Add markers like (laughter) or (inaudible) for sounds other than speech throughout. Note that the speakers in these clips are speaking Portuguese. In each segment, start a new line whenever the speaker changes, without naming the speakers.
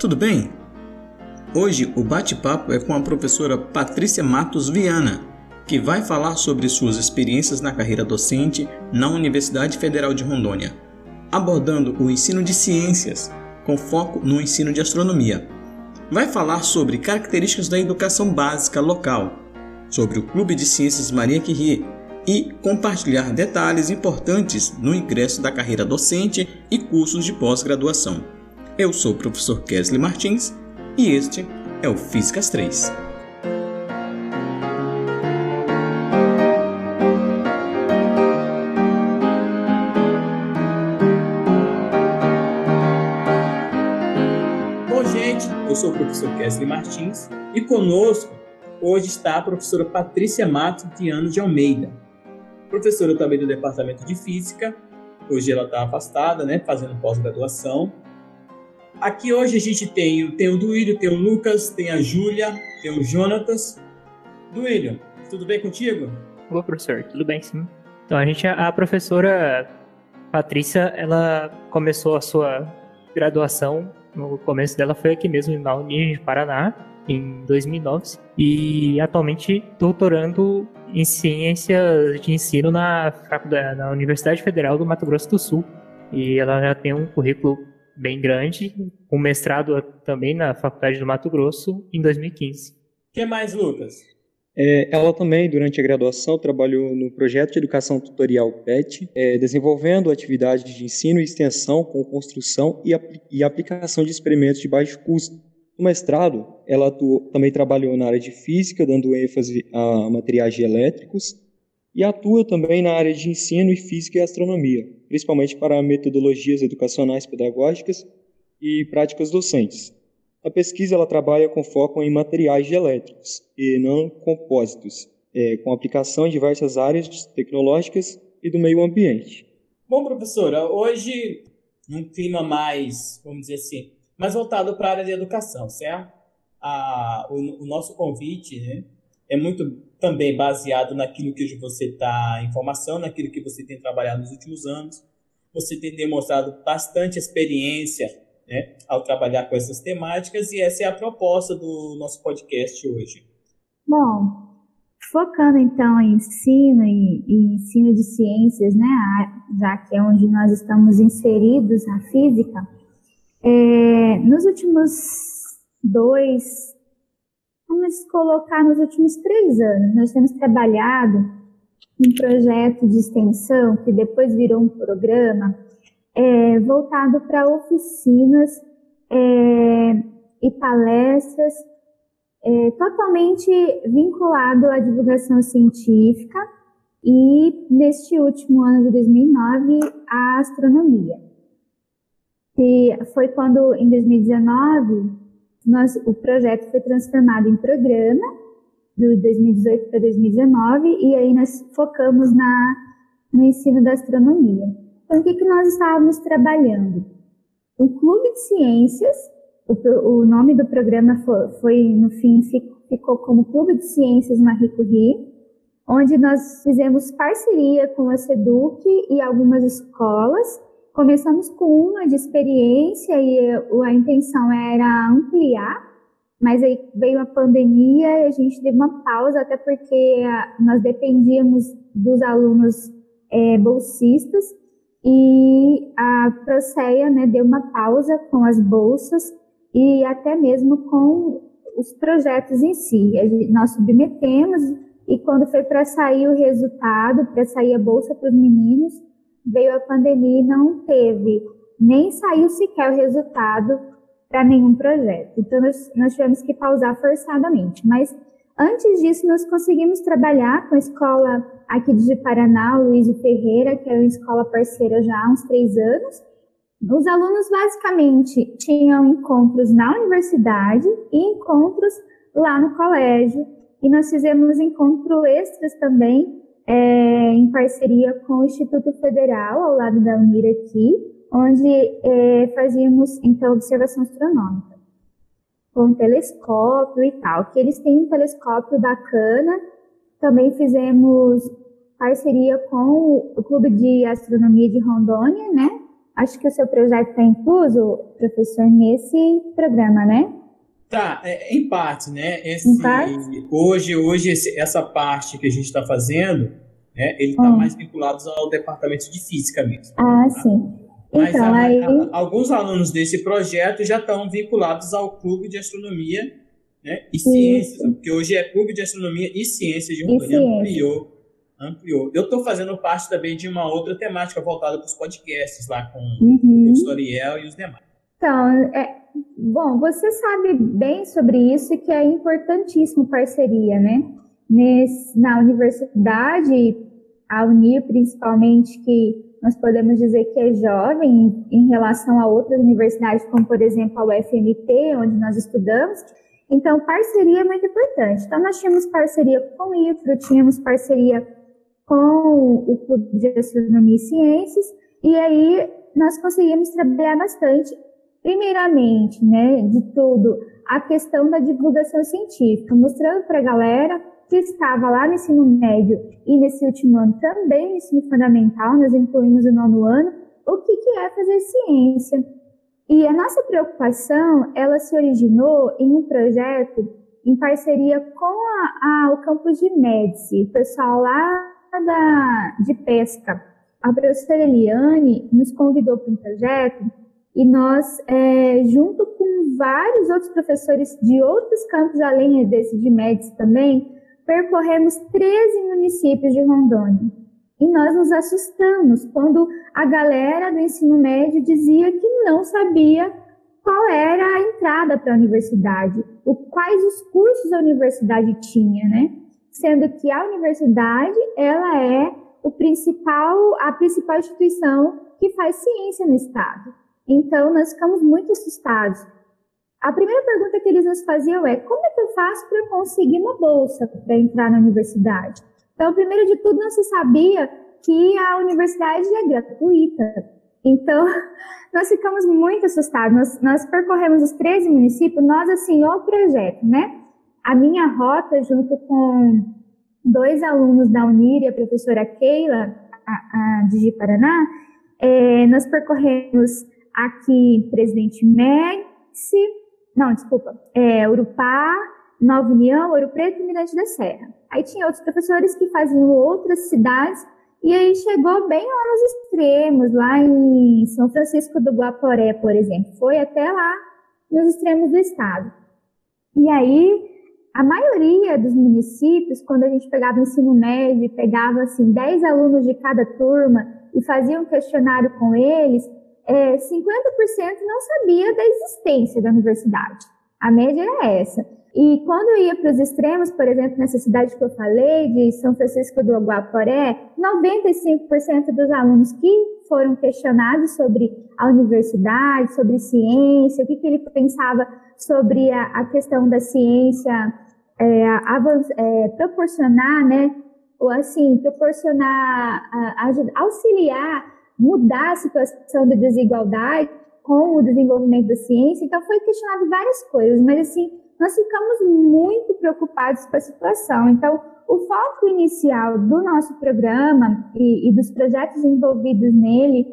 tudo bem? Hoje o bate-papo é com a professora Patrícia Matos Viana, que vai falar sobre suas experiências na carreira docente na Universidade Federal de Rondônia, abordando o ensino de ciências, com foco no ensino de astronomia. Vai falar sobre características da educação básica local, sobre o Clube de Ciências Maria Curie e compartilhar detalhes importantes no ingresso da carreira docente e cursos de pós-graduação. Eu sou o professor Kesley Martins e este é o Físicas 3. Bom, gente, eu sou o professor Kesley Martins e conosco hoje está a professora Patrícia Matos Diano de Almeida, professora também do Departamento de Física. Hoje ela está afastada, né, fazendo pós-graduação. Aqui hoje a gente tem, tem o Duílio, tem o Lucas, tem a Júlia, tem o Jonatas. Duílio, tudo bem contigo?
Olá, professor, tudo bem sim. Então, a gente, a professora Patrícia, ela começou a sua graduação, no começo dela foi aqui mesmo, na Uninha de Paraná, em 2009, e atualmente doutorando em ciências de ensino na, na Universidade Federal do Mato Grosso do Sul. E ela já tem um currículo bem grande, um mestrado também na Faculdade do Mato Grosso em 2015. O
que mais, Lucas?
É, ela também, durante a graduação, trabalhou no projeto de educação tutorial PET, é, desenvolvendo atividades de ensino e extensão com construção e, apl e aplicação de experimentos de baixo custo. No mestrado, ela atuou, também trabalhou na área de física, dando ênfase a materiais elétricos, e atua também na área de ensino e física e astronomia, principalmente para metodologias educacionais pedagógicas e práticas docentes. A pesquisa ela trabalha com foco em materiais elétricos e não compósitos, é, com aplicação em diversas áreas tecnológicas e do meio ambiente.
Bom, professora, hoje, num clima mais, vamos dizer assim, mais voltado para a área de educação, certo? A, o, o nosso convite né, é muito também baseado naquilo que você está em formação, naquilo que você tem trabalhado nos últimos anos. Você tem demonstrado bastante experiência né, ao trabalhar com essas temáticas e essa é a proposta do nosso podcast hoje.
Bom, focando então em ensino e, e ensino de ciências, né, já que é onde nós estamos inseridos na física, é, nos últimos dois, vamos colocar nos últimos três anos, nós temos trabalhado um projeto de extensão que depois virou um programa é, voltado para oficinas é, e palestras é, totalmente vinculado à divulgação científica e, neste último ano de 2009, à astronomia. E foi quando, em 2019, nós, o projeto foi transformado em programa, de 2018 para 2019, e aí nós focamos na, no ensino da astronomia. Então, o que, que nós estávamos trabalhando? O Clube de Ciências, o, o nome do programa foi, foi, no fim, ficou como Clube de Ciências Marie Curie, onde nós fizemos parceria com a SEDUC e algumas escolas. Começamos com uma de experiência e a intenção era ampliar, mas aí veio a pandemia e a gente teve uma pausa, até porque nós dependíamos dos alunos é, bolsistas e a Proceia né, deu uma pausa com as bolsas e até mesmo com os projetos em si. Nós submetemos e quando foi para sair o resultado, para sair a bolsa para os meninos, veio a pandemia e não teve, nem saiu sequer o resultado para nenhum projeto. Então nós, nós tivemos que pausar forçadamente. Mas antes disso, nós conseguimos trabalhar com a escola aqui de Paraná, Luiz Ferreira, que é uma escola parceira já há uns três anos. Os alunos basicamente tinham encontros na universidade e encontros lá no colégio. E nós fizemos encontros extras também, é, em parceria com o Instituto Federal, ao lado da Unir aqui, onde é, fazíamos então observação astronômica com telescópio e tal, que eles têm um telescópio bacana. Também fizemos parceria com o Clube de Astronomia de Rondônia, né? Acho que o seu projeto está incluso, professor, nesse programa, né?
Tá, é, em parte, né? Esse, em parte? Hoje, hoje esse, essa parte que a gente está fazendo, né, ele está hum. mais vinculado ao departamento de física mesmo.
Ah, tá? sim.
Mas então, a, aí... a, alguns alunos desse projeto já estão vinculados ao Clube de Astronomia né, e Ciências, porque hoje é Clube de Astronomia e Ciências de Rondônia, ampliou ampliou. Eu estou fazendo parte também de uma outra temática voltada para os podcasts, lá com uhum. o Historiel e os demais.
Então, é, bom, você sabe bem sobre isso que é importantíssimo parceria, né? Nesse, na universidade, a Unir principalmente, que nós podemos dizer que é jovem em relação a outras universidades, como por exemplo a UFMT, onde nós estudamos. Então, parceria é muito importante. Então, nós tínhamos parceria com o IFRO, tínhamos parceria com o Clube de Astronomia e Ciências, e aí nós conseguimos trabalhar bastante. Primeiramente, né, de tudo, a questão da divulgação científica, mostrando para a galera que estava lá no ensino médio e nesse último ano também no ensino fundamental, nós incluímos o nono ano, o que, que é fazer ciência. E a nossa preocupação, ela se originou em um projeto em parceria com a, a, o campus de Médici, o pessoal lá da, de pesca, a professora Eliane nos convidou para um projeto e nós, é, junto com vários outros professores de outros campos, além desse de Médici também, percorremos 13 municípios de Rondônia. E nós nos assustamos quando a galera do ensino médio dizia que não sabia qual era a entrada para a universidade, o, quais os cursos a universidade tinha, né? sendo que a universidade ela é o principal, a principal instituição que faz ciência no estado. Então nós ficamos muito assustados. A primeira pergunta que eles nos faziam é: como é que eu faço para conseguir uma bolsa para entrar na universidade? Então, primeiro de tudo, não se sabia que a universidade é gratuita. Então, (laughs) nós ficamos muito assustados. Nós, nós percorremos os 13 municípios, nós, assim, o projeto, né? A minha rota, junto com dois alunos da Unir e a professora Keila, a, a de Paraná, é, nós percorremos aqui Presidente Médici, não, desculpa, é, Urupá, Nova União, Ouro Preto e Mirante da Serra. Aí tinha outros professores que faziam outras cidades, e aí chegou bem lá nos extremos, lá em São Francisco do Guaporé, por exemplo. Foi até lá nos extremos do estado. E aí a maioria dos municípios, quando a gente pegava ensino médio, pegava assim 10 alunos de cada turma e fazia um questionário com eles, é, 50% não sabia da existência da universidade. A média era essa. E quando eu ia para os extremos, por exemplo, nessa cidade que eu falei, de São Francisco do Guaporé, 95% dos alunos que foram questionados sobre a universidade, sobre ciência, o que, que ele pensava sobre a, a questão da ciência é, é, proporcionar, né, ou assim, proporcionar, ajudar, auxiliar, mudar a situação de desigualdade com o desenvolvimento da ciência. Então, foi questionado várias coisas, mas assim, nós ficamos muito preocupados com a situação. Então, o foco inicial do nosso programa e, e dos projetos envolvidos nele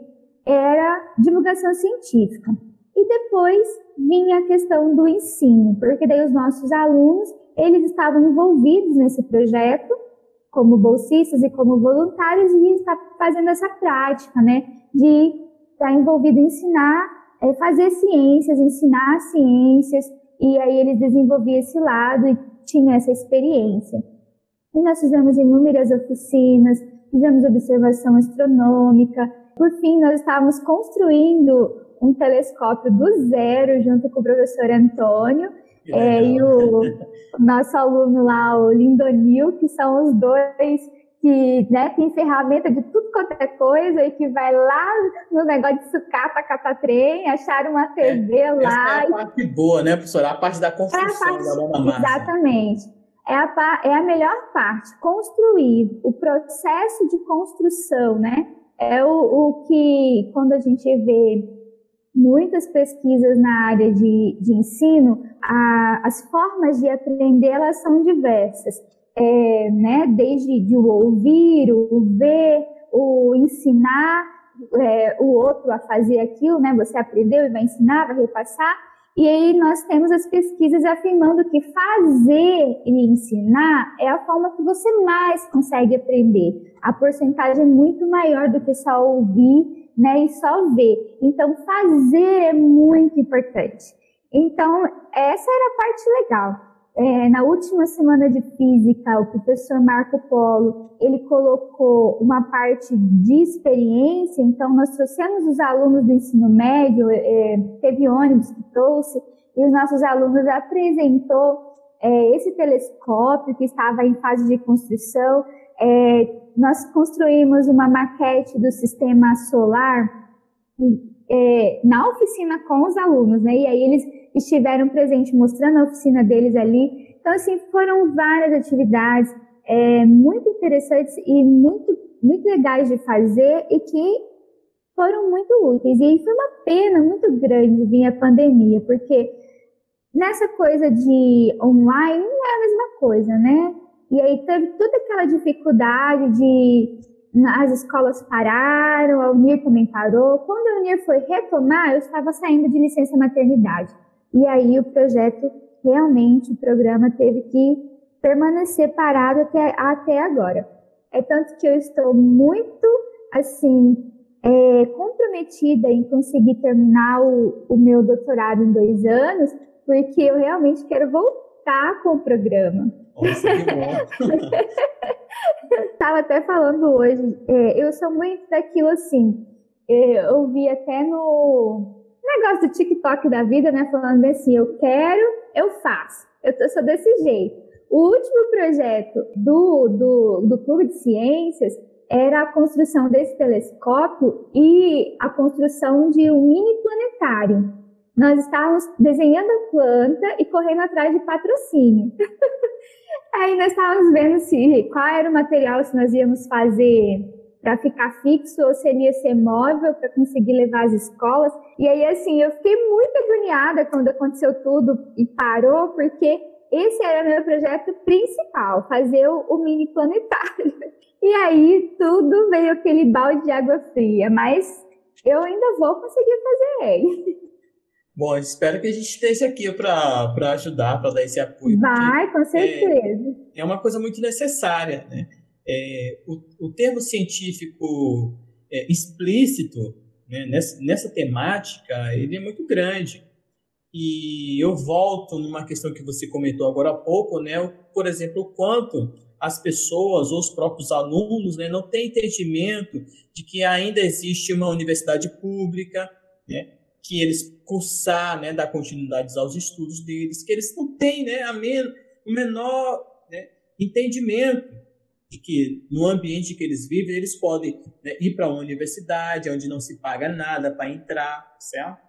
era divulgação científica. E depois vinha a questão do ensino, porque daí os nossos alunos, eles estavam envolvidos nesse projeto como bolsistas e como voluntários e está fazendo essa prática, né, de estar envolvido em ensinar, é, fazer ciências, ensinar ciências, e aí eles desenvolviam esse lado e tinham essa experiência. E nós fizemos inúmeras oficinas, fizemos observação astronômica, por fim, nós estávamos construindo um telescópio do zero junto com o professor Antônio é, e o nosso aluno lá, o Lindonil, que são os dois que né, tem ferramenta de tudo quanto é coisa e que vai lá no negócio de sucata, catatrem, achar uma TV é, lá.
Essa é a parte boa, né, professora? A parte da construção é parte, da Lona Massa.
Exatamente. É a, é a melhor parte, construir, o processo de construção, né? É o, o que, quando a gente vê muitas pesquisas na área de, de ensino, a, as formas de aprender elas são diversas, é, né? Desde de o ouvir, o ver, o ensinar, é, o outro a fazer aquilo, né? Você aprendeu e vai ensinar, vai repassar. E aí nós temos as pesquisas afirmando que fazer e ensinar é a forma que você mais consegue aprender. A porcentagem é muito maior do que só ouvir, né, e só ver. Então fazer é muito importante. Então essa era a parte legal. É, na última semana de física, o professor Marco Polo, ele colocou uma parte de experiência, então nós trouxemos os alunos do ensino médio, é, teve ônibus que trouxe, e os nossos alunos apresentou é, esse telescópio que estava em fase de construção. É, nós construímos uma maquete do sistema solar é, na oficina com os alunos, né? E aí eles estiveram presentes mostrando a oficina deles ali. Então, assim, foram várias atividades é, muito interessantes e muito, muito legais de fazer e que foram muito úteis. E foi uma pena muito grande vir a pandemia, porque nessa coisa de online não é a mesma coisa, né? E aí teve toda aquela dificuldade de as escolas pararam, a Unir também parou. Quando a Unir foi retomar, eu estava saindo de licença maternidade. E aí o projeto, realmente, o programa teve que permanecer parado até, até agora. É tanto que eu estou muito, assim, é, comprometida em conseguir terminar o, o meu doutorado em dois anos, porque eu realmente quero voltar com o programa.
Nossa, que bom. (laughs)
Estava até falando hoje, é, eu sou muito daquilo assim, é, eu vi até no, negócio do TikTok da vida, né? Falando assim, eu quero, eu faço. Eu sou desse jeito. O último projeto do, do, do Clube de Ciências era a construção desse telescópio e a construção de um mini planetário. Nós estávamos desenhando a planta e correndo atrás de patrocínio. (laughs) Aí nós estávamos vendo se qual era o material se nós íamos fazer para ficar fixo ou seria ser móvel para conseguir levar as escolas. E aí, assim, eu fiquei muito agoniada quando aconteceu tudo e parou, porque esse era meu projeto principal, fazer o, o mini planetário. (laughs) E aí tudo veio aquele balde de água fria, mas eu ainda vou conseguir fazer ele. (laughs)
Bom, espero que a gente esteja aqui para ajudar, para dar esse apoio.
Vai, com certeza.
É, é uma coisa muito necessária, né? É, o, o, termo científico é, explícito né, nessa, nessa temática ele é muito grande. E eu volto numa questão que você comentou agora há pouco, né? Por exemplo, o quanto as pessoas ou os próprios alunos né, não têm entendimento de que ainda existe uma universidade pública, né, que eles cursar, né, dar continuidade aos estudos deles, que eles não têm né, a men o menor né, entendimento de que no ambiente que eles vivem, eles podem né, ir para uma universidade onde não se paga nada para entrar, certo?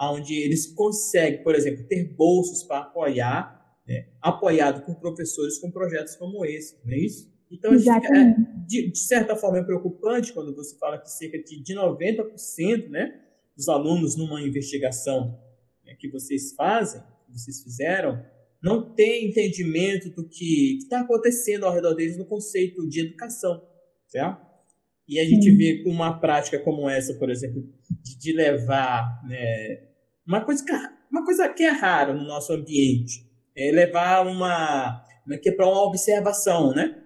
Onde eles conseguem, por exemplo, ter bolsas para apoiar, né, apoiado por professores com projetos como esse, não é isso? Então, é, de, de, certa forma, é preocupante quando você fala que cerca de, de 90% né, dos alunos numa investigação né, que vocês fazem, que vocês fizeram, não tem entendimento do que está acontecendo ao redor deles no conceito de educação, certo? E a gente vê uma prática como essa, por exemplo, de, de levar né, uma, coisa que, uma coisa que é rara no nosso ambiente, é levar uma é que é para uma observação, né?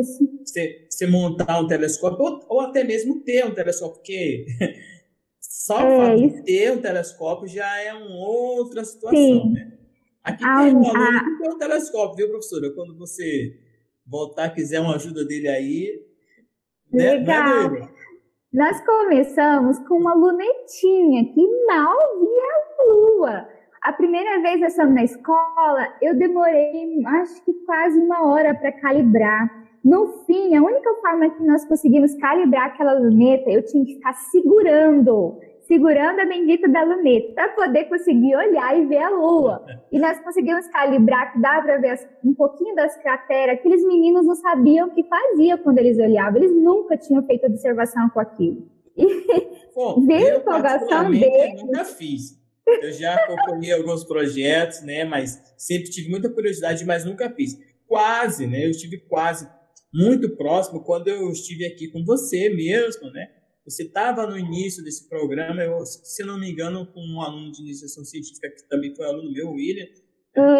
Isso.
Você, você montar um telescópio ou, ou, até mesmo ter um telescópio, porque (laughs) só é, o fato de ter um telescópio já é uma outra situação, Sim. né? Aqui ah, tem um aluno ah, que tem um telescópio, viu, professora? Quando você voltar, quiser uma ajuda dele aí.
Né? Legal. Né, Nós começamos com uma lunetinha que mal via a lua. A primeira vez que estamos na escola, eu demorei acho que quase uma hora para calibrar. No fim, a única forma que nós conseguimos calibrar aquela luneta, eu tinha que ficar segurando segurando a bendita da luneta para poder conseguir olhar e ver a lua. E nós conseguimos calibrar que dá para ver um pouquinho das crateras. Aqueles meninos não sabiam o que faziam quando eles olhavam. Eles nunca tinham feito observação com aquilo. E (laughs)
Bom, (laughs) ver a empolgação deles. nunca fiz. Eu já acompanhei (laughs) alguns projetos, né? Mas sempre tive muita curiosidade, mas nunca fiz. Quase, né? Eu estive quase muito próximo quando eu estive aqui com você mesmo, né? Você estava no início desse programa, eu, se não me engano, com um aluno de iniciação científica que também foi aluno meu, William.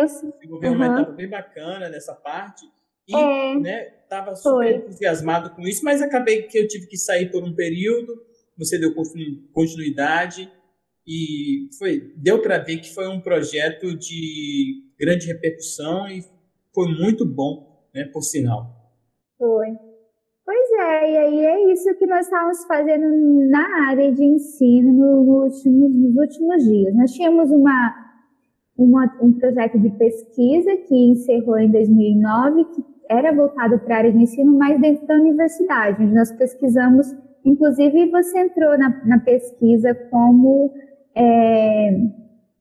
Isso.
Desenvolveu uhum. uma etapa bem bacana nessa parte. E é. né, estava super foi. entusiasmado com isso, mas acabei que eu tive que sair por um período. Você deu continuidade e foi deu para ver que foi um projeto de grande repercussão e foi muito bom, né, por sinal.
Foi. Pois é, e é isso que nós estávamos fazendo na área de ensino nos últimos, nos últimos dias. Nós tínhamos uma, uma, um projeto de pesquisa que encerrou em 2009, que era voltado para a área de ensino, mas dentro da universidade, onde nós pesquisamos, inclusive você entrou na, na pesquisa como é,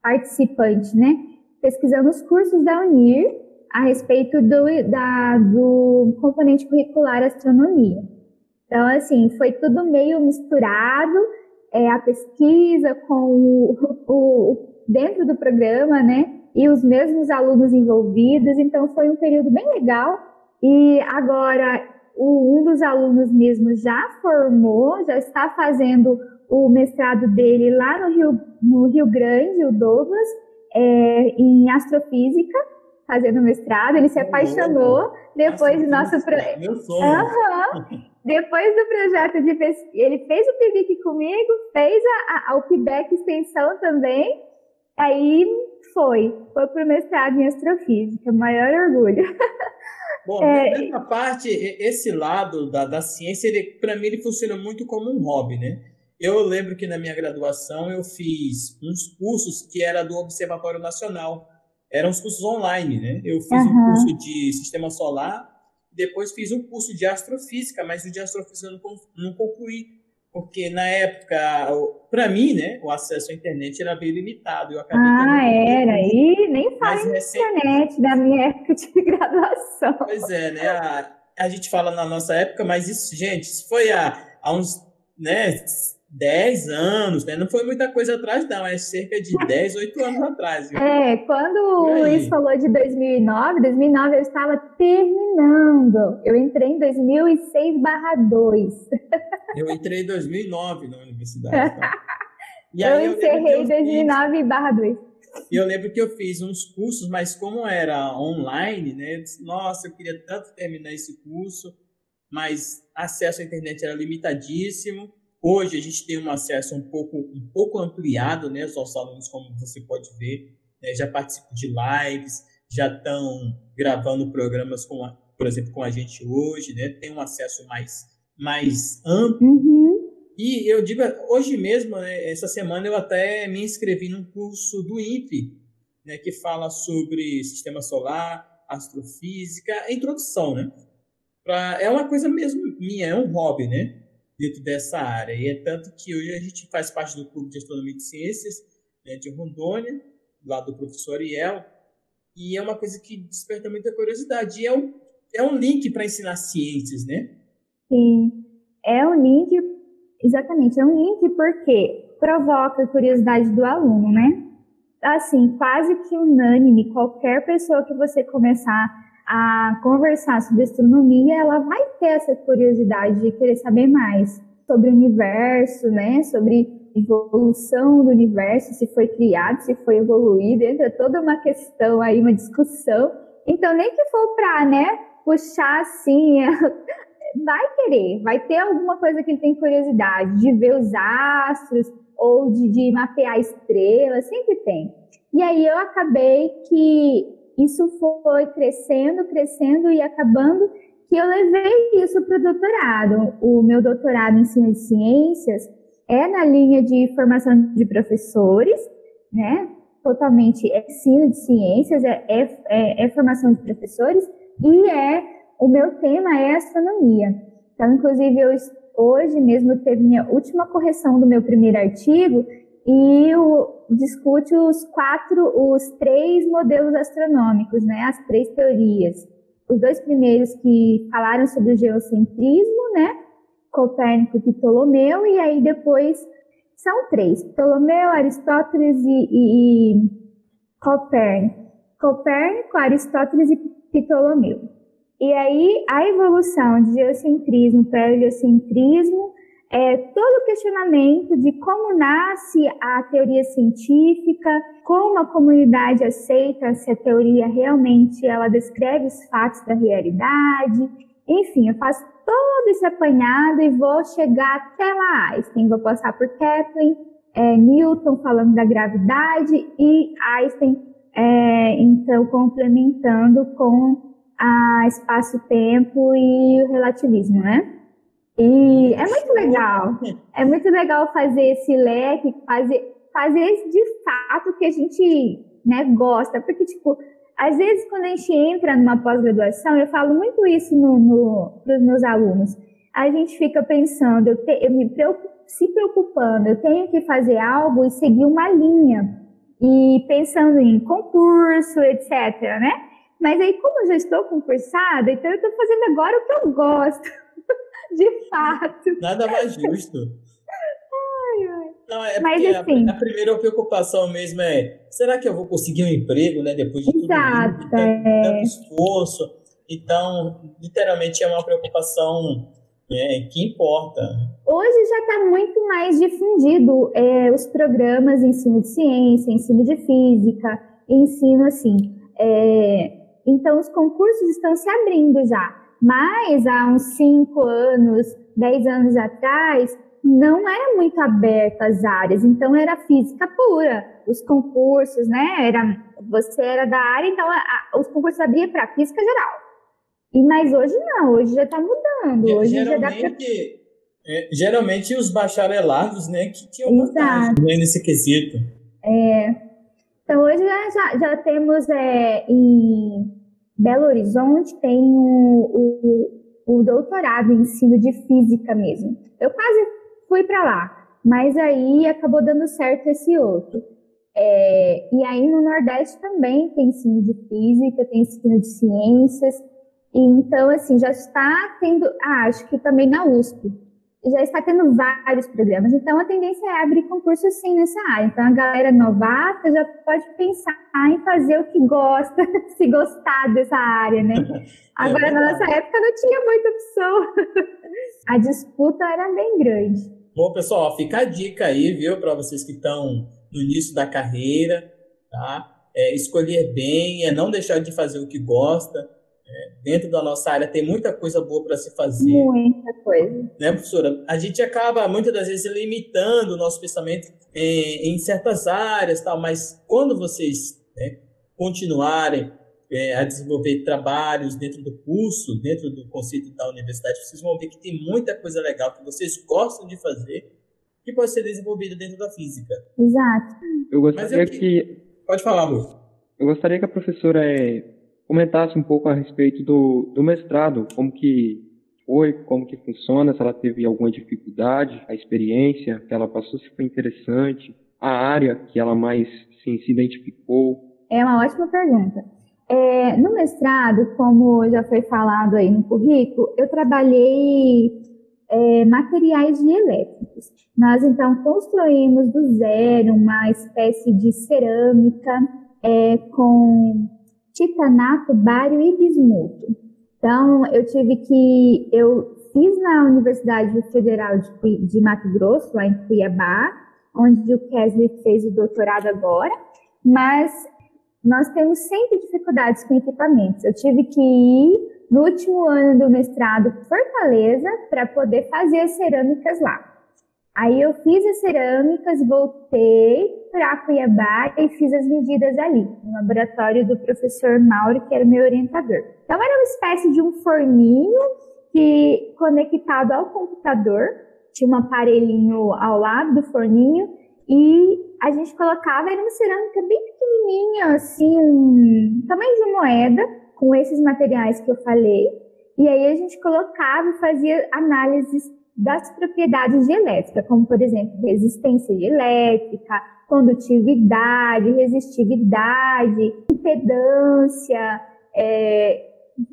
participante, né? Pesquisando os cursos da Unir a respeito do, da, do componente curricular astronomia. Então, assim, foi tudo meio misturado, é, a pesquisa com o, o, dentro do programa, né? E os mesmos alunos envolvidos, então foi um período bem legal. E agora, o, um dos alunos mesmo já formou, já está fazendo o mestrado dele lá no Rio, no Rio Grande, o Douglas, é, em astrofísica, fazendo mestrado. Ele se apaixonou depois do nosso projeto.
Uhum.
Depois do projeto de pesquisa, ele fez o PIBIC comigo, fez a, a, o PIBEC extensão também, aí foi, foi para o mestrado em astrofísica, maior orgulho. (laughs)
Bom, é, nessa parte, esse lado da, da ciência, para mim, ele funciona muito como um hobby, né? Eu lembro que na minha graduação eu fiz uns cursos que era do Observatório Nacional. Eram os cursos online, né? Eu fiz uhum. um curso de Sistema Solar, depois fiz um curso de Astrofísica, mas o de Astrofísica eu não, não concluí, porque na época, para mim, né, o acesso à internet era bem limitado. Eu
acabei ah, era. E nem em internet da minha época de (laughs) graduação.
Pois é, né? A, a gente fala na nossa época, mas isso, gente, isso foi há, há uns, né, 10 anos, né? Não foi muita coisa atrás, não, é cerca de 10, 8 anos atrás. Viu?
É, quando o Luiz falou de 2009, 2009 eu estava terminando. Eu entrei em 2006/2. (laughs)
Eu entrei em 2009 na universidade. Tá? (laughs)
E aí eu, eu encerrei em 2009/2.
E eu lembro que eu fiz uns cursos, mas como era online, né? Eu disse, Nossa, eu queria tanto terminar esse curso, mas acesso à internet era limitadíssimo. Hoje a gente tem um acesso um pouco, um pouco ampliado, né, aos nossos alunos, como você pode ver, né, já participam de lives, já estão gravando programas, com a, por exemplo, com a gente hoje, né, tem um acesso mais, mais amplo.
Uhum.
E eu digo, hoje mesmo, né, essa semana eu até me inscrevi num curso do INPE, né, que fala sobre sistema solar, astrofísica, introdução, né? Pra, é uma coisa mesmo minha, é um hobby, né? Dentro dessa área. E é tanto que hoje a gente faz parte do Clube de Astronomia e Ciências né, de Rondônia, lá do professor Ariel, e é uma coisa que desperta muita curiosidade. E é um, é um link para ensinar ciências, né?
Sim, é um link, exatamente, é um link porque provoca a curiosidade do aluno, né? Assim, quase que unânime, qualquer pessoa que você começar a conversar sobre astronomia, ela vai ter essa curiosidade de querer saber mais sobre o universo, né? Sobre evolução do universo, se foi criado, se foi evoluído, entra toda uma questão aí, uma discussão. Então, nem que for para, né, puxar assim, (laughs) vai querer, vai ter alguma coisa que ele tem curiosidade, de ver os astros ou de, de mapear estrelas, sempre tem. E aí eu acabei que isso foi crescendo, crescendo e acabando que eu levei isso para o doutorado. O meu doutorado em ensino de ciências é na linha de formação de professores, né? Totalmente é ensino de ciências, é, é, é, é formação de professores e é o meu tema é astronomia. Então, inclusive, eu hoje mesmo teve minha última correção do meu primeiro artigo e o, discute os quatro, os três modelos astronômicos, né, as três teorias. Os dois primeiros que falaram sobre o geocentrismo, né, Copérnico e Ptolomeu, e aí depois são três, Ptolomeu, Aristóteles e, e, Copérnico. Copérnico, Aristóteles e Ptolomeu. E aí a evolução de geocentrismo para heliocentrismo é, todo o questionamento de como nasce a teoria científica, como a comunidade aceita se a teoria realmente ela descreve os fatos da realidade. Enfim, eu faço todo esse apanhado e vou chegar até lá Einstein. Vou passar por Kepler, é, Newton falando da gravidade e Einstein, é, então, complementando com a espaço-tempo e o relativismo, né? E é muito legal. É muito legal fazer esse leque, fazer, fazer de fato que a gente né, gosta. Porque, tipo, às vezes quando a gente entra numa pós-graduação, eu falo muito isso no, no, para os meus alunos. A gente fica pensando, eu, te, eu me preocupo, se preocupando, eu tenho que fazer algo e seguir uma linha. E pensando em concurso, etc, né? Mas aí, como eu já estou concursada, então eu estou fazendo agora o que eu gosto. De fato.
Nada mais justo. Ai,
ai.
Não, é Mas, assim, a, a, primeira preocupação mesmo é: será que eu vou conseguir um emprego, né? Depois de
exato,
tudo isso, tanto, é... tanto esforço. Então, literalmente é uma preocupação é, que importa.
Hoje já está muito mais difundido é, os programas de ensino de ciência, ensino de física, ensino assim. É, então, os concursos estão se abrindo já. Mas há uns 5 anos, 10 anos atrás, não era muito aberto as áreas, então era física pura, os concursos, né? Era, você era da área, então a, a, os concursos abriam para física geral. E mas hoje não, hoje já está mudando. Hoje
geralmente,
já dá pra...
é, geralmente os bacharelados, né, que tinham vantagem né, nesse quesito.
É, então hoje já, já temos é, em Belo Horizonte tem o, o, o doutorado em ensino de física mesmo. Eu quase fui para lá, mas aí acabou dando certo esse outro. É, e aí no Nordeste também tem ensino de física, tem ensino de ciências. E então, assim, já está tendo, ah, acho que também na USP, já está tendo vários programas, então a tendência é abrir concurso sim nessa área. Então a galera novata já pode pensar em fazer o que gosta, (laughs) se gostar dessa área, né? (laughs) É Agora é na nossa época não tinha muita opção. (laughs) a disputa era bem grande.
Bom, pessoal, fica a dica aí, viu, para vocês que estão no início da carreira, tá? É, escolher bem, é não deixar de fazer o que gosta dentro da nossa área tem muita coisa boa para se fazer.
Muita coisa.
Né, professora? A gente acaba muitas das vezes limitando o nosso pensamento em, em certas áreas, tal, mas quando vocês né, continuarem é, a desenvolver trabalhos dentro do curso, dentro do conceito da universidade, vocês vão ver que tem muita coisa legal que vocês gostam de fazer que pode ser desenvolvida dentro da física.
Exato.
Eu gostaria eu que... que...
Pode falar, amor.
Eu gostaria que a professora é, comentasse um pouco a respeito do, do mestrado, como que foi, como que funciona, se ela teve alguma dificuldade, a experiência que ela passou, se foi interessante, a área que ela mais sim, se identificou.
É uma ótima pergunta. É, no mestrado, como já foi falado aí no currículo, eu trabalhei é, materiais elétricos. Nós, então, construímos do zero uma espécie de cerâmica é, com titanato, bário e bismuto. Então, eu tive que. Eu fiz na Universidade Federal de, de Mato Grosso, lá em Cuiabá, onde o Kesley fez o doutorado agora, mas nós temos sempre dificuldades com equipamentos. Eu tive que ir no último ano do mestrado Fortaleza para poder fazer as cerâmicas lá. Aí eu fiz as cerâmicas, voltei para Cuiabá e fiz as medidas ali, no laboratório do professor Mauro, que era meu orientador. Então era uma espécie de um forninho que conectado ao computador, tinha um aparelhinho ao lado do forninho e a gente colocava, era uma cerâmica bem pequenininha, assim, tamanho de moeda, com esses materiais que eu falei. E aí a gente colocava e fazia análises das propriedades de elétrica, como por exemplo resistência elétrica, condutividade, resistividade, impedância, é,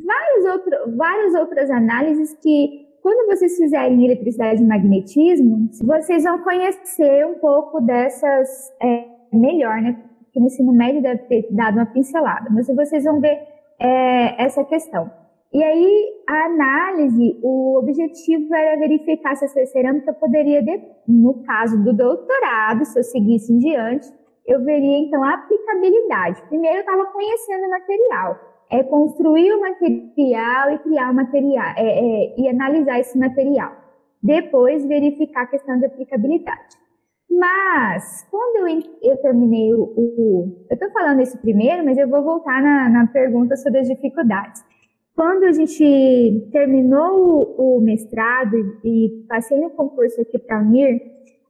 várias, outro, várias outras análises que quando vocês fizerem eletricidade e magnetismo, vocês vão conhecer um pouco dessas é, melhor, né? Porque no ensino médio deve ter dado uma pincelada, mas vocês vão ver é, essa questão. E aí, a análise, o objetivo era verificar se essa cerâmica poderia, no caso do doutorado, se eu seguisse em diante, eu veria então a aplicabilidade. Primeiro, eu estava conhecendo o material, é construir o material e criar o material, é, é, e analisar esse material. Depois, verificar a questão de aplicabilidade. Mas, quando eu, eu terminei o, o Eu estou falando isso primeiro, mas eu vou voltar na, na pergunta sobre as dificuldades. Quando a gente terminou o, mestrado e, passei no concurso aqui para a Unir,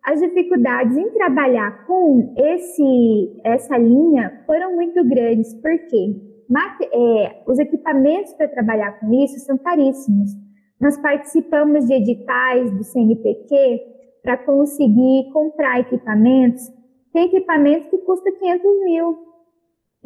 as dificuldades em trabalhar com esse, essa linha foram muito grandes, porque é, os equipamentos para trabalhar com isso são caríssimos. Nós participamos de editais do CNPq para conseguir comprar equipamentos. Tem equipamento que custa 500 mil.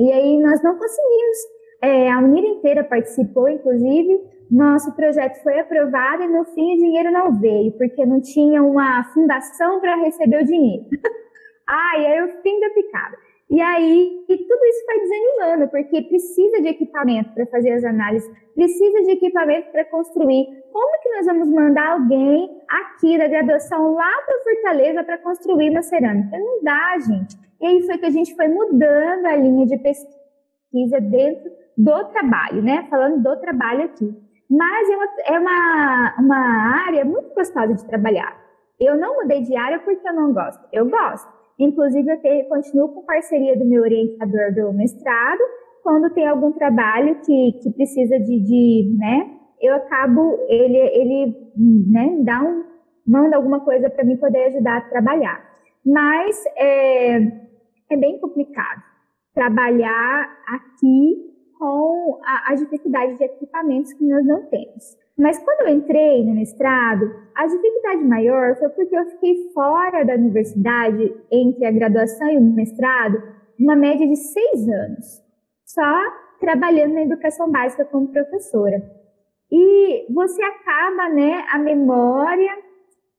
E aí nós não conseguimos é, a Unir inteira participou, inclusive. Nosso projeto foi aprovado e no fim o dinheiro não veio, porque não tinha uma fundação para receber o dinheiro. (laughs) Ai, era o fim da picada. E aí, e tudo isso vai desanimando, porque precisa de equipamento para fazer as análises, precisa de equipamento para construir. Como que nós vamos mandar alguém aqui da graduação lá para Fortaleza para construir uma cerâmica? Não dá, gente. E aí foi que a gente foi mudando a linha de pesquisa dentro do trabalho, né? Falando do trabalho aqui. Mas é uma, é uma, uma área muito gostosa de trabalhar. Eu não mudei de área porque eu não gosto. Eu gosto. Inclusive, eu tenho, continuo com parceria do meu orientador do mestrado. Quando tem algum trabalho que, que precisa de, de né? Eu acabo, ele, ele né, dá um, manda alguma coisa para mim poder ajudar a trabalhar. Mas é, é bem complicado trabalhar aqui com a, a dificuldade de equipamentos que nós não temos. Mas quando eu entrei no mestrado, a dificuldade maior foi porque eu fiquei fora da universidade entre a graduação e o mestrado, uma média de seis anos, só trabalhando na educação básica como professora. E você acaba, né, a memória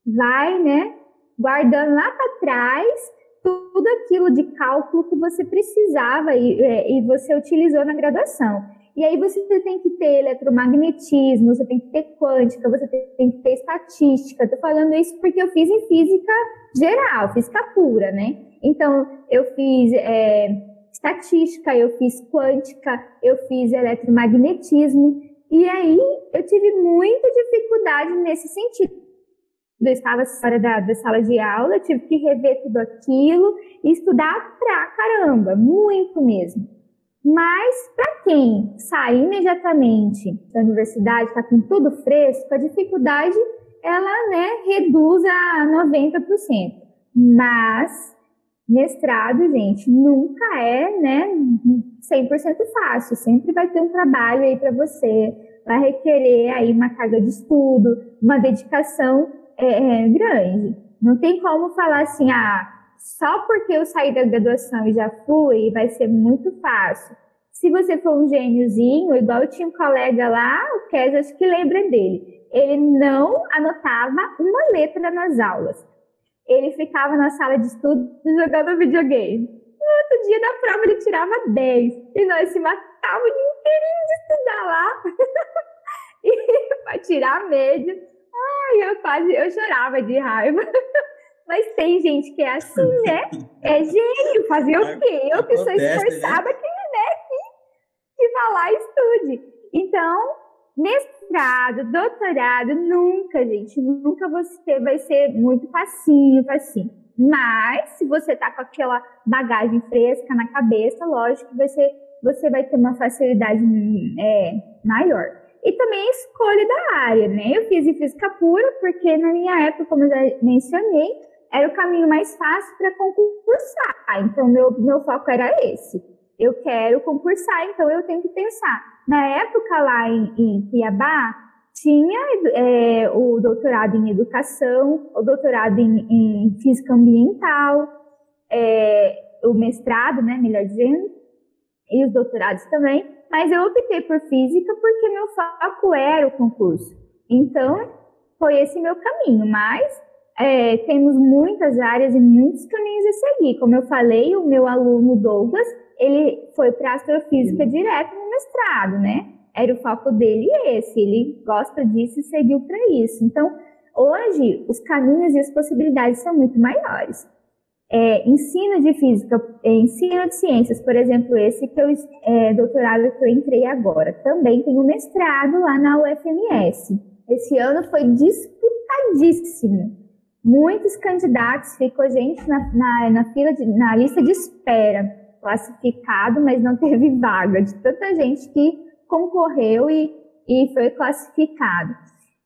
vai, né, guardando lá para trás tudo aquilo de cálculo que você precisava e, é, e você utilizou na graduação. E aí você tem que ter eletromagnetismo, você tem que ter quântica, você tem que ter estatística. Estou falando isso porque eu fiz em física geral, física pura, né? Então, eu fiz é, estatística, eu fiz quântica, eu fiz eletromagnetismo. E aí eu tive muita dificuldade nesse sentido eu estava fora da, da, sala de aula, tive que rever tudo aquilo e estudar pra caramba, muito mesmo. Mas para quem sai imediatamente da universidade, está com tudo fresco, a dificuldade ela né, reduz a 90%. Mas mestrado, gente, nunca é né, 100% fácil. Sempre vai ter um trabalho aí para você, vai requerer aí uma carga de estudo, uma dedicação é, é grande. Não tem como falar assim, ah, só porque eu saí da graduação e já fui, vai ser muito fácil. Se você for um gêniozinho, igual eu tinha um colega lá, o Kes, acho que lembra dele. Ele não anotava uma letra nas aulas. Ele ficava na sala de estudo jogando videogame. No outro dia da prova ele tirava 10. E nós se matávamos inteirinho de estudar lá. (laughs) para tirar a média. Ai, eu quase, eu chorava de raiva. (laughs) Mas tem gente que é assim, né? É gênio, fazer o quê? Eu que sou né? esforçada, né? que, né, que, que vai lá e estude. Então, mestrado, doutorado, nunca, gente, nunca você vai ser muito facinho, facinho. Mas, se você tá com aquela bagagem fresca na cabeça, lógico que você, você vai ter uma facilidade é, maior e também a escolha da área, né? Eu fiz em física pura porque na minha época, como eu já mencionei, era o caminho mais fácil para concursar. Então, meu, meu foco era esse. Eu quero concursar, então eu tenho que pensar. Na época lá em, em Cuiabá, tinha é, o doutorado em educação, o doutorado em, em física ambiental, é, o mestrado, né, melhor dizendo, e os doutorados também. Mas eu optei por física porque meu foco era o concurso. Então, foi esse meu caminho. Mas é, temos muitas áreas e muitos caminhos a seguir. Como eu falei, o meu aluno Douglas, ele foi para astrofísica direto no mestrado, né? era o foco dele esse, ele gosta disso e seguiu para isso. Então, hoje, os caminhos e as possibilidades são muito maiores. É, ensino de física, é, ensino de ciências, por exemplo, esse que eu, é, doutorado que eu entrei agora, também tem um mestrado lá na UFMS. Esse ano foi disputadíssimo. Muitos candidatos, ficou gente na, na, na fila, de, na lista de espera, classificado, mas não teve vaga, de tanta gente que concorreu e, e foi classificado.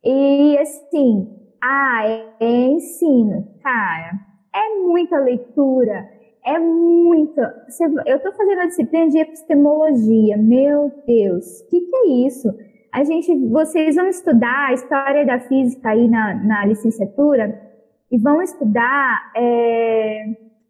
E assim, ah, é, é ensino, cara, é muita leitura, é muita. Eu estou fazendo a disciplina de epistemologia, meu Deus, o que, que é isso? A gente, vocês vão estudar a história da física aí na, na licenciatura e vão estudar é,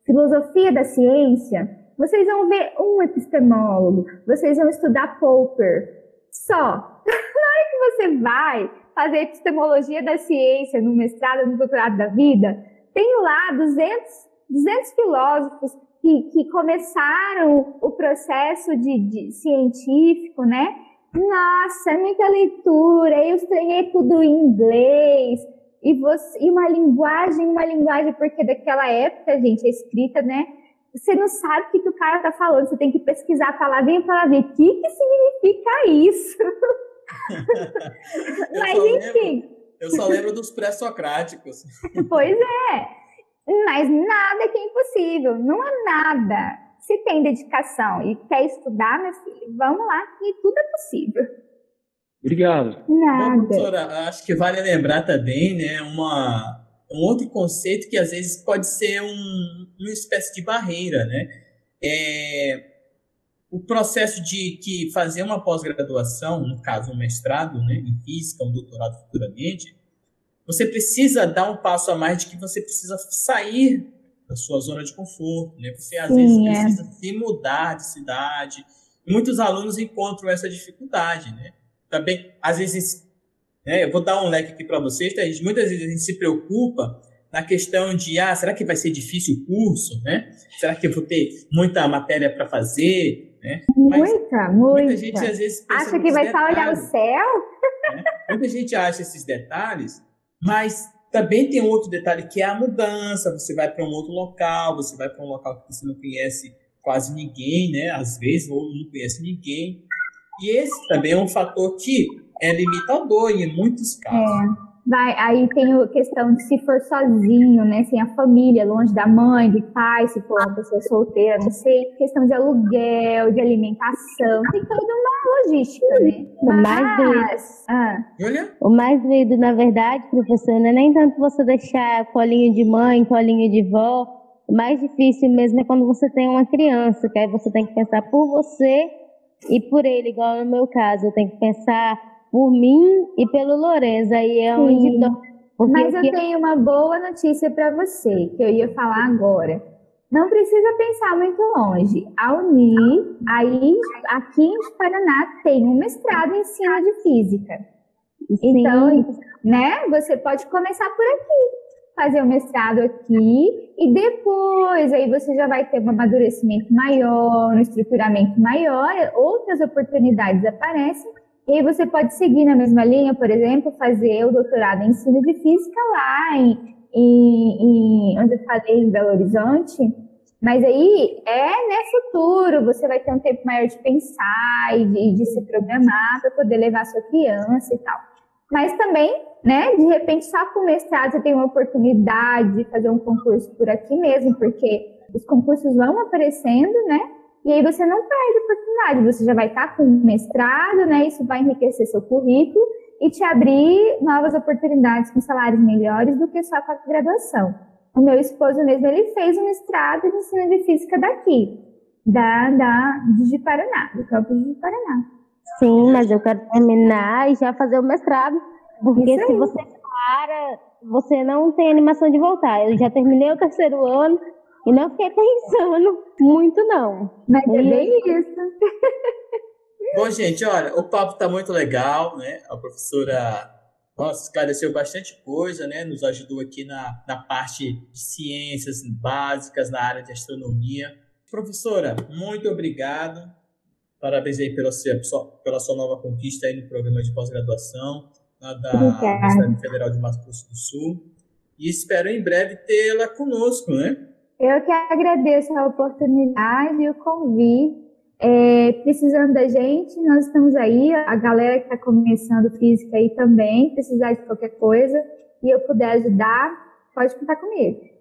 filosofia da ciência. Vocês vão ver um epistemólogo, vocês vão estudar Popper. Só. (laughs) Na hora que você vai fazer epistemologia da ciência no mestrado, no doutorado da vida, tem lá 200, 200 filósofos que, que começaram o processo de, de científico, né? Nossa, é muita leitura, eu estranhei tudo em inglês, e, você, e uma linguagem, uma linguagem, porque daquela época, gente, a escrita, né? Você não sabe o que, que o cara tá falando, você tem que pesquisar a palavrinha para ver o que, que significa isso. (laughs)
Mas enfim. Lembro, eu só lembro dos pré-socráticos.
pois é. Mas nada que é impossível, não é nada. Se tem dedicação e quer estudar, meu filho, vamos lá, que tudo é possível.
Obrigado.
Nada.
Bom, professora, acho que vale lembrar também, né, uma, um outro conceito que às vezes pode ser um, uma espécie de barreira, né? É, o processo de que fazer uma pós-graduação, no caso um mestrado, né, em física, um doutorado futuramente, você precisa dar um passo a mais de que você precisa sair da sua zona de conforto, né? Você às Sim, vezes é. precisa se mudar de cidade. E muitos alunos encontram essa dificuldade, né? Também, às vezes, né, eu vou dar um leque aqui para vocês, tá? muitas vezes a gente se preocupa na questão de, ah, será que vai ser difícil o curso, né? Será que eu vou ter muita matéria para fazer, né?
muita, muita. Muita gente às vezes acha que vai detalhes, só olhar o céu.
Né? Muita gente acha esses detalhes, mas também tem outro detalhe que é a mudança. Você vai para um outro local, você vai para um local que você não conhece quase ninguém, né? Às vezes, ou não conhece ninguém. E esse também é um fator que é limitador em muitos casos.
É. Vai, aí tem a questão de se for sozinho, né, sem a família, longe da mãe, de pai, se for uma pessoa solteira, não sei, questão de aluguel, de alimentação, tem toda uma logística, né?
O mais doido, ah. o mais doido, na verdade, professor, não é nem tanto você deixar colinho de mãe, colinho de vó, o mais difícil mesmo é quando você tem uma criança, que aí você tem que pensar por você e por ele, igual no meu caso, eu tenho que pensar por mim e pelo Lourenço. Aí é
onde. Mas eu tenho uma boa notícia para você, que eu ia falar agora. Não precisa pensar muito longe. A Uni, aí aqui em Paraná, tem um mestrado em ensino de física. Sim. Então, né, você pode começar por aqui fazer o mestrado aqui e depois aí você já vai ter um amadurecimento maior, um estruturamento maior, outras oportunidades aparecem e aí você pode seguir na mesma linha, por exemplo, fazer o doutorado em ensino de física lá em, em, em onde eu falei, em Belo Horizonte. Mas aí é né, futuro, você vai ter um tempo maior de pensar e de, de se programar para poder levar sua criança e tal. Mas também, né, de repente, só com o mestrado você tem uma oportunidade de fazer um concurso por aqui mesmo, porque os concursos vão aparecendo, né? E aí você não perde a oportunidade, você já vai estar com mestrado, né? Isso vai enriquecer seu currículo e te abrir novas oportunidades com salários melhores do que só com a graduação. O meu esposo mesmo, ele fez um mestrado de ensino de física daqui, da, da, de Paraná, do campus de Paraná.
Sim, mas eu quero terminar e já fazer o mestrado. Porque se você para, você não tem animação de voltar. Eu já terminei o terceiro ano e não fiquei pensando muito, não.
Mas é bem isso. (laughs)
Bom, gente, olha, o papo está muito legal, né? A professora nossa, esclareceu bastante coisa, né? Nos ajudou aqui na, na parte de ciências básicas, na área de astronomia. Professora, muito obrigado Parabéns aí pela sua, pela sua nova conquista aí no programa de pós-graduação da Universidade Federal de Mato Grosso do Sul. E espero em breve tê-la conosco, né?
Eu que agradeço a oportunidade e o convite. É, precisando da gente, nós estamos aí. A galera que está começando física aí também, precisar de qualquer coisa e eu puder ajudar, pode contar comigo.